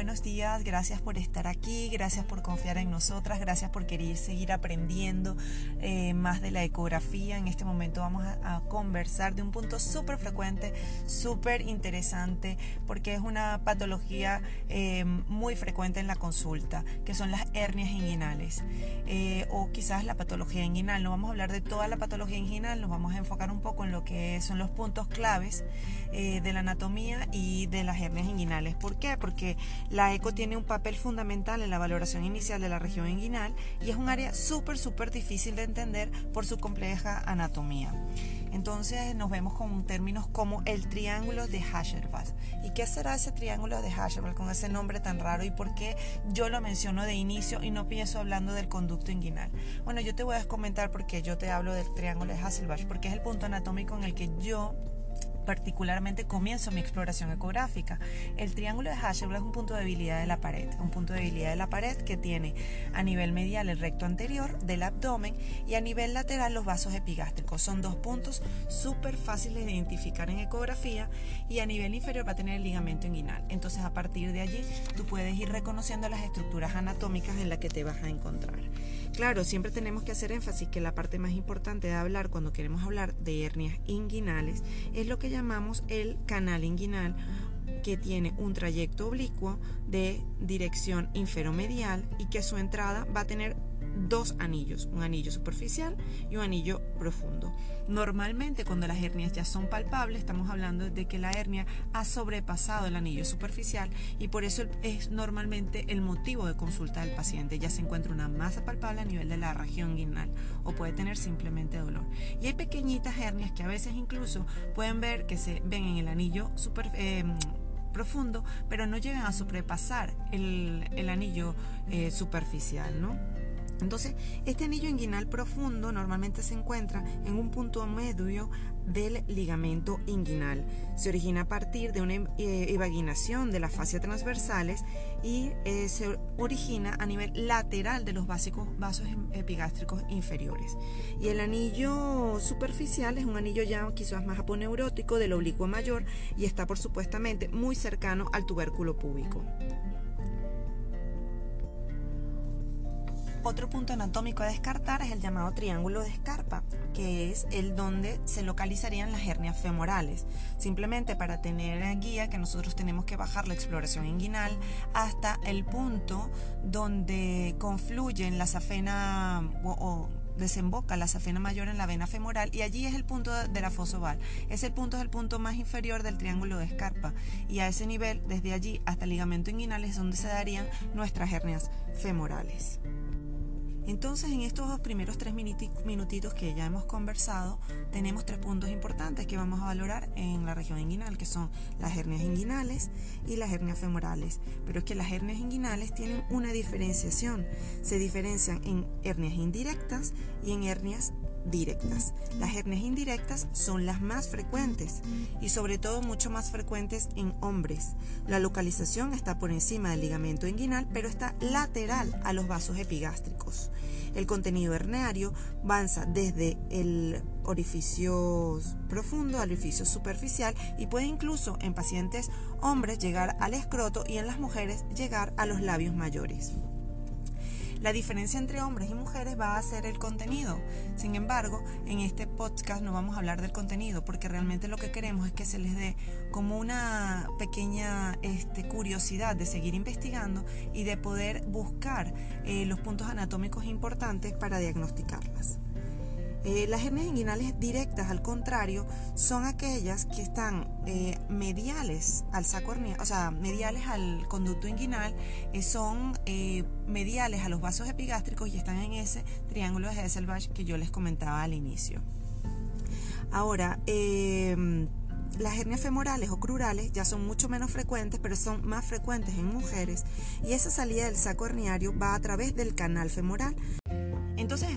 buenos días, gracias por estar aquí, gracias por confiar en nosotras, gracias por querer seguir aprendiendo eh, más de la ecografía. En este momento vamos a, conversar de un punto súper frecuente, súper interesante, porque es una patología eh, muy frecuente en la consulta, que son las hernias inguinales, eh, o quizás la patología inguinal. No vamos a hablar de toda la patología inguinal, nos vamos a enfocar un poco en lo que son los puntos claves de la anatomía y de las hernias inguinales. ¿Por qué? Porque la eco tiene un papel fundamental en la valoración inicial de la región inguinal y es un área súper, súper difícil de entender por su compleja anatomía. Entonces nos vemos con términos como el triángulo de Hasselbalch. ¿Y qué será ese triángulo de Hasselbalch con ese nombre tan raro y por qué yo lo menciono de inicio y no pienso hablando del conducto inguinal? Bueno, yo te voy a comentar por qué yo te hablo del triángulo de Hasselbalch, porque es el punto anatómico en el que yo particularmente comienzo mi exploración ecográfica. El triángulo de Hasselblad es un punto de debilidad de la pared, un punto de debilidad de la pared que tiene a nivel medial el recto anterior del abdomen y a nivel lateral los vasos epigástricos. Son dos puntos súper fáciles de identificar en ecografía y a nivel inferior va a tener el ligamento inguinal. Entonces a partir de allí tú puedes ir reconociendo las estructuras anatómicas en las que te vas a encontrar. Claro, siempre tenemos que hacer énfasis que la parte más importante de hablar cuando queremos hablar de hernias inguinales es lo que llamamos el canal inguinal que tiene un trayecto oblicuo de dirección inferomedial y que su entrada va a tener dos anillos, un anillo superficial y un anillo profundo. Normalmente cuando las hernias ya son palpables, estamos hablando de que la hernia ha sobrepasado el anillo superficial y por eso es normalmente el motivo de consulta del paciente. Ya se encuentra una masa palpable a nivel de la región inguinal o puede tener simplemente dolor. Y hay pequeñitas hernias que a veces incluso pueden ver que se ven en el anillo eh, profundo, pero no llegan a sobrepasar el, anillo eh, superficial, ¿no? Entonces, este anillo inguinal profundo normalmente se encuentra en un punto medio del ligamento inguinal. Se origina a partir de una eh, evaginación de las fascias transversales y eh, se origina a nivel lateral de los básicos vasos em, epigástricos inferiores. Y el anillo superficial es un anillo ya quizás más aponeurótico del oblicuo mayor y está por supuestamente muy cercano al tubérculo púbico. Otro punto anatómico a descartar es el llamado triángulo de escarpa, que es el donde se localizarían las hernias femorales. Simplemente para tener guía que nosotros tenemos que bajar la exploración inguinal hasta el punto donde confluyen la safena o, desemboca la safena mayor en la vena femoral y allí es el punto de la fosa oval. Ese punto es el punto más inferior del triángulo de escarpa y a ese nivel, desde allí hasta el ligamento inguinal es donde se darían nuestras hernias femorales. Entonces, en estos dos primeros tres minutitos que ya hemos conversado, tenemos tres puntos importantes que vamos a valorar en la región inguinal, que son las hernias inguinales y las hernias femorales. Pero es que las hernias inguinales tienen una diferenciación. Se diferencian en hernias indirectas y en hernias directas. Las hernias indirectas son las más frecuentes y sobre todo mucho más frecuentes en hombres. La localización está por encima del ligamento inguinal, pero está lateral a los vasos epigástricos. El contenido herniario avanza desde el orificio profundo al orificio superficial y puede incluso en pacientes hombres llegar al escroto y en las mujeres llegar a los labios mayores. La diferencia entre hombres y mujeres va a ser el contenido. Sin embargo, en este podcast no vamos a hablar del contenido porque realmente lo que queremos es que se les dé como una pequeña este, curiosidad de seguir investigando y de poder buscar eh, los puntos anatómicos importantes para diagnosticarlas. Eh, las hernias inguinales directas, al contrario, son aquellas que están eh, mediales al saco o sea, mediales al conducto inguinal, eh, son mediales a los vasos epigástricos y están en ese triángulo de Hesselbach que yo les comentaba al inicio. Ahora, em, las hernias femorales o crurales ya son mucho menos frecuentes, pero son más frecuentes en mujeres y esa salida del saco herniario va a través del canal femoral. Entonces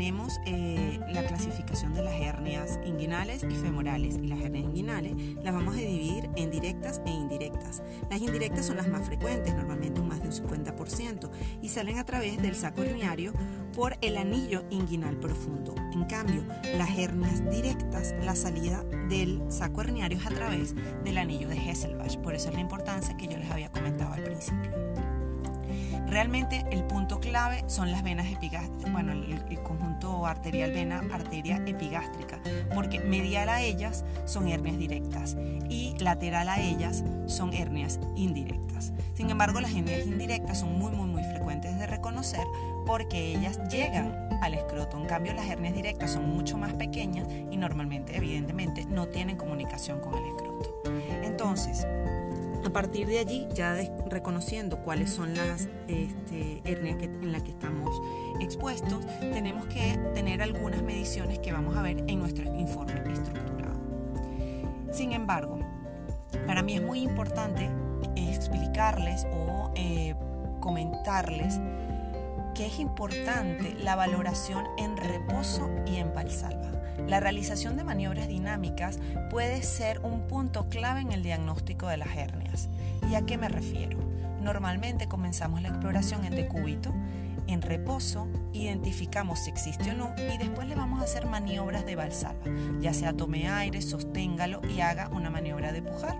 tenemos eh, la clasificación de las hernias inguinales y femorales. Y las hernias inguinales las vamos a dividir en directas e indirectas. Las indirectas son las más frecuentes, normalmente un más de un 50%, y salen a través del saco herniario por el anillo inguinal profundo. En cambio, las hernias directas, la salida del saco herniario es a través del anillo de Hesselbach. Por eso es la importancia que yo les había comentado al principio. Realmente el punto clave son las venas epigástricas, bueno, el, conjunto arterial vena arteria epigástrica, porque medial a ellas son hernias directas y lateral a ellas son hernias indirectas. Sin embargo, las hernias indirectas son muy muy muy frecuentes de reconocer porque ellas llegan al escroto. En cambio, las hernias directas son mucho más pequeñas y normalmente, evidentemente, no tienen comunicación con el escroto. Entonces, a partir de allí, ya reconociendo cuáles son las este, hernias en las que estamos expuestos, tenemos que tener algunas mediciones que vamos a ver en nuestro informe estructurado. Sin embargo, para mí es muy importante explicarles o eh, comentarles que es importante la valoración en reposo y en valsalva. La realización de maniobras dinámicas puede ser un punto clave en el diagnóstico de las hernias. ¿Y a qué me refiero? Normalmente comenzamos la exploración en decúbito, en reposo, identificamos si existe o no y después le vamos a hacer maniobras de valsalva, ya sea tome aire, sosténgalo y haga una maniobra de pujar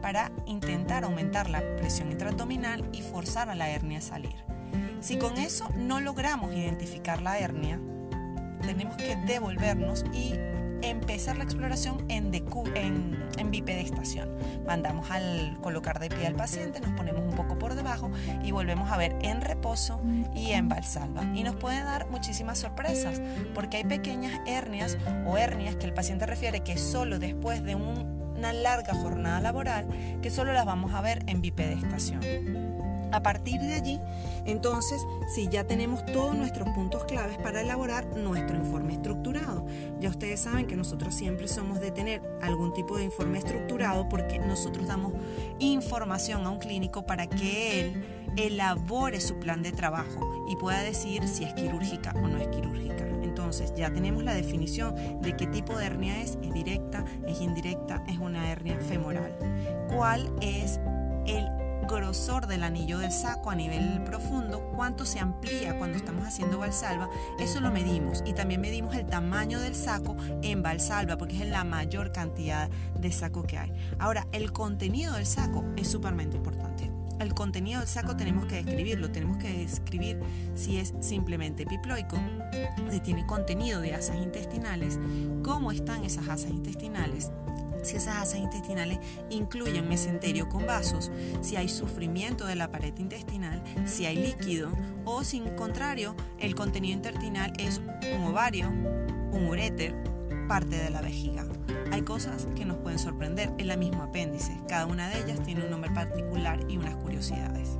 para intentar aumentar la presión intraabdominal y forzar a la hernia a salir. Si con eso no logramos identificar la hernia, tenemos que devolvernos y empezar la exploración en, en, en bipedestación. Mandamos al colocar de pie al paciente, nos ponemos un poco por debajo y volvemos a ver en reposo y en valsalva. Y nos puede dar muchísimas sorpresas porque hay pequeñas hernias o hernias que el paciente refiere que solo después de una larga jornada laboral que solo las vamos a ver en bipedestación. A partir de allí, entonces, si ya tenemos todos nuestros puntos claves para elaborar nuestro informe estructurado. Ya ustedes saben que nosotros siempre somos de tener algún tipo de informe estructurado porque nosotros damos información a un clínico para que él elabore su plan de trabajo y pueda decir si es quirúrgica o no es quirúrgica. Entonces ya tenemos la definición de qué tipo de hernia es, es directa, es indirecta, es una hernia femoral. ¿Cuál es grosor del anillo del saco a nivel profundo, cuánto se amplía cuando estamos haciendo valsalva, eso lo medimos. Y también medimos el tamaño del saco en valsalva, porque es la mayor cantidad de saco que hay. Ahora, el contenido del saco es súpermente importante. El contenido del saco tenemos que describirlo, tenemos que describir si es simplemente epiploico, si tiene contenido de asas intestinales, cómo están esas asas intestinales, si esas asas intestinales incluyen mesenterio con vasos, si hay sufrimiento de la pared intestinal, si hay líquido o si en contrario el contenido intestinal es un ovario, un uréter, parte de la vejiga. Hay cosas que nos pueden sorprender en la misma apéndice, cada una de ellas tiene un nombre particular y unas curiosidades.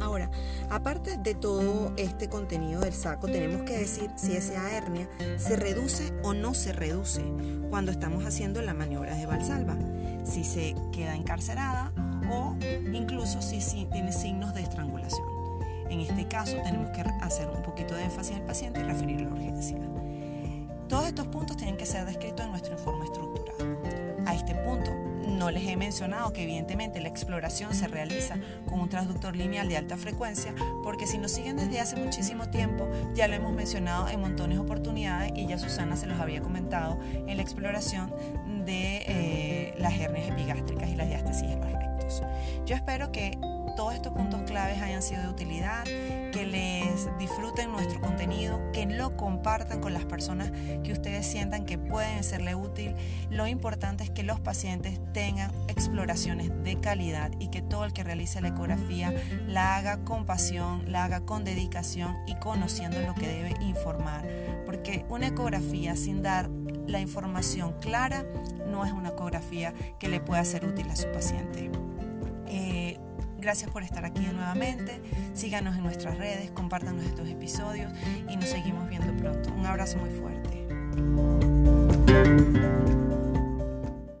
Ahora, aparte de todo este contenido del saco, tenemos que decir si esa hernia se reduce o no se reduce cuando estamos haciendo la maniobra de valsalva, si se queda encarcerada o incluso si, tiene signos de estrangulación. En este caso tenemos que hacer un poquito de énfasis al paciente y referir la urgencia. Todos estos puntos tienen que ser descritos en nuestro informe estructurado. A este punto no les he mencionado que evidentemente la exploración se realiza con un transductor lineal de alta frecuencia, porque si nos siguen desde hace muchísimo tiempo, ya lo hemos mencionado en montones de oportunidades y ya Susana se los había comentado en la exploración de eh, las hernias epigástricas y las diástasis de los rectos. Yo espero que todos estos puntos claves hayan sido de utilidad, que les disfruten nuestro contenido, que lo compartan con las personas que ustedes sientan que pueden serle útil. Lo importante es que los pacientes tengan exploraciones de calidad y que todo el que realice la ecografía la haga con pasión, la haga con dedicación y conociendo lo que debe informar. Porque una ecografía sin dar la información clara no es una ecografía que le pueda ser útil a su paciente. Gracias por estar aquí nuevamente. Síganos en nuestras redes, compártanos estos episodios y nos seguimos viendo pronto. Un abrazo muy fuerte.